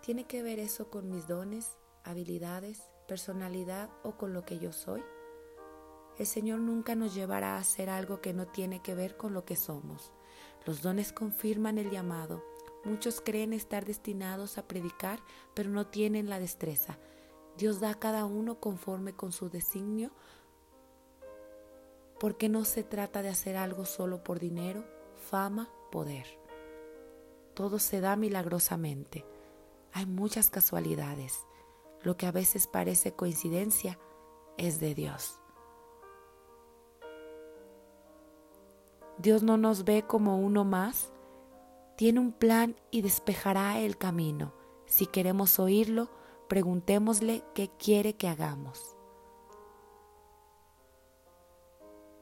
¿Tiene que ver eso con mis dones, habilidades, personalidad o con lo que yo soy? El Señor nunca nos llevará a hacer algo que no tiene que ver con lo que somos. Los dones confirman el llamado. Muchos creen estar destinados a predicar, pero no tienen la destreza. Dios da a cada uno conforme con su designio, porque no se trata de hacer algo solo por dinero, fama, poder. Todo se da milagrosamente. Hay muchas casualidades. Lo que a veces parece coincidencia es de Dios. Dios no nos ve como uno más. Tiene un plan y despejará el camino. Si queremos oírlo, preguntémosle qué quiere que hagamos.